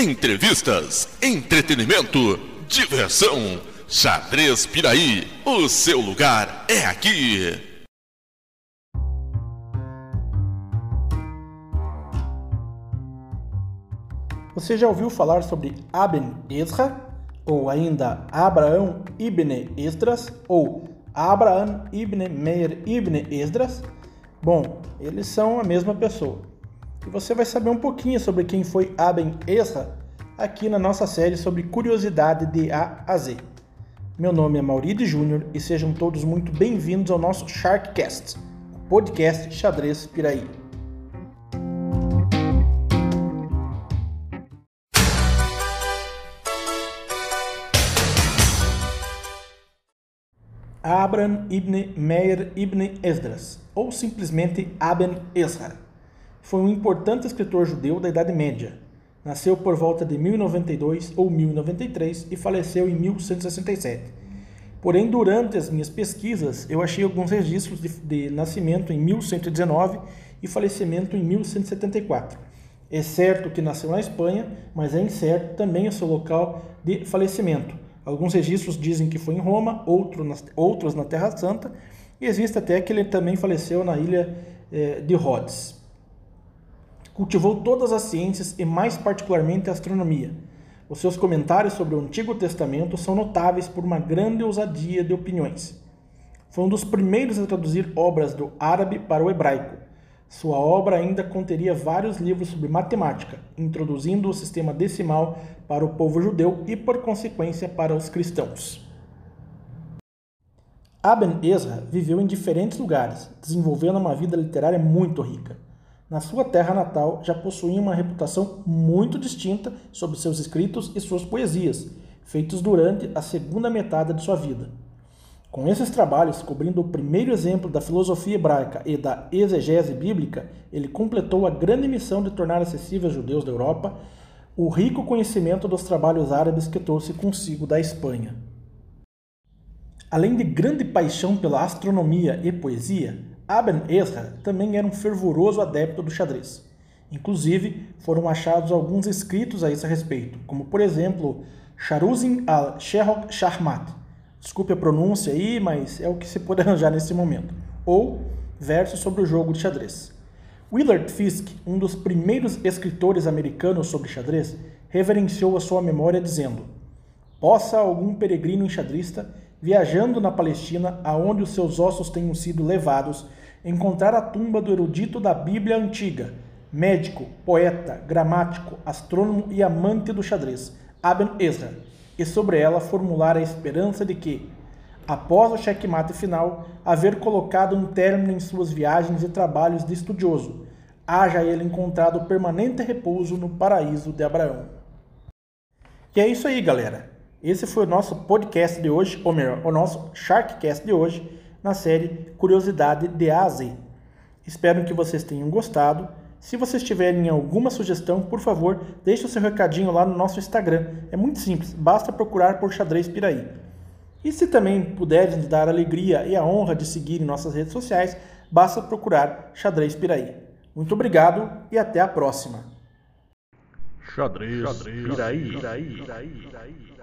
entrevistas, entretenimento, diversão. Xadrez Piraí, o seu lugar é aqui. Você já ouviu falar sobre Aben Ezra, ou ainda Abraão ibn Esdras, ou Abraham ibn Meir ibn Esdras? Bom, eles são a mesma pessoa. E você vai saber um pouquinho sobre quem foi Aben Ezra aqui na nossa série sobre curiosidade de A a Z. Meu nome é Mauride Júnior e sejam todos muito bem-vindos ao nosso Sharkcast, o podcast Xadrez Piraí. Abraham ibn Meir ibn Esdras, ou simplesmente Aben Ezra, foi um importante escritor judeu da Idade Média. Nasceu por volta de 1092 ou 1093 e faleceu em 1167. Porém, durante as minhas pesquisas, eu achei alguns registros de, de nascimento em 1119 e falecimento em 1174. É certo que nasceu na Espanha, mas é incerto também o seu local de falecimento. Alguns registros dizem que foi em Roma, outro outros na Terra Santa, e existe até que ele também faleceu na ilha eh, de Rhodes. Cultivou todas as ciências e, mais particularmente, a astronomia. Os seus comentários sobre o Antigo Testamento são notáveis por uma grande ousadia de opiniões. Foi um dos primeiros a traduzir obras do árabe para o hebraico. Sua obra ainda conteria vários livros sobre matemática, introduzindo o sistema decimal para o povo judeu e, por consequência, para os cristãos. Aben Ezra viveu em diferentes lugares, desenvolvendo uma vida literária muito rica na sua terra natal já possuía uma reputação muito distinta sobre seus escritos e suas poesias, feitos durante a segunda metade de sua vida. Com esses trabalhos, cobrindo o primeiro exemplo da filosofia hebraica e da exegese bíblica, ele completou a grande missão de tornar acessível aos judeus da Europa o rico conhecimento dos trabalhos árabes que trouxe consigo da Espanha. Além de grande paixão pela astronomia e poesia, Aben Ezra também era um fervoroso adepto do xadrez. Inclusive, foram achados alguns escritos a esse respeito, como por exemplo, Charuzin al-Sherok Shahmat. Desculpe a pronúncia aí, mas é o que se pode arranjar nesse momento. Ou versos sobre o jogo de xadrez. Willard Fisk, um dos primeiros escritores americanos sobre xadrez, reverenciou a sua memória dizendo: Possa algum peregrino enxadrista, viajando na Palestina, aonde os seus ossos tenham sido levados, encontrar a tumba do erudito da Bíblia antiga, médico, poeta, gramático, astrônomo e amante do xadrez, Aben Ezra, e sobre ela formular a esperança de que, após o checkmate final, haver colocado um término em suas viagens e trabalhos de estudioso, haja ele encontrado permanente repouso no paraíso de Abraão. E é isso aí, galera. Esse foi o nosso podcast de hoje, ou melhor, o nosso Sharkcast de hoje na série Curiosidade de A a Z. Espero que vocês tenham gostado. Se vocês tiverem alguma sugestão, por favor, deixe o seu recadinho lá no nosso Instagram. É muito simples, basta procurar por Xadrez Piraí. E se também puderem nos dar a alegria e a honra de seguir em nossas redes sociais, basta procurar Xadrez Piraí. Muito obrigado e até a próxima. Xadrez, Xadrez Piraí. Piraí. Piraí.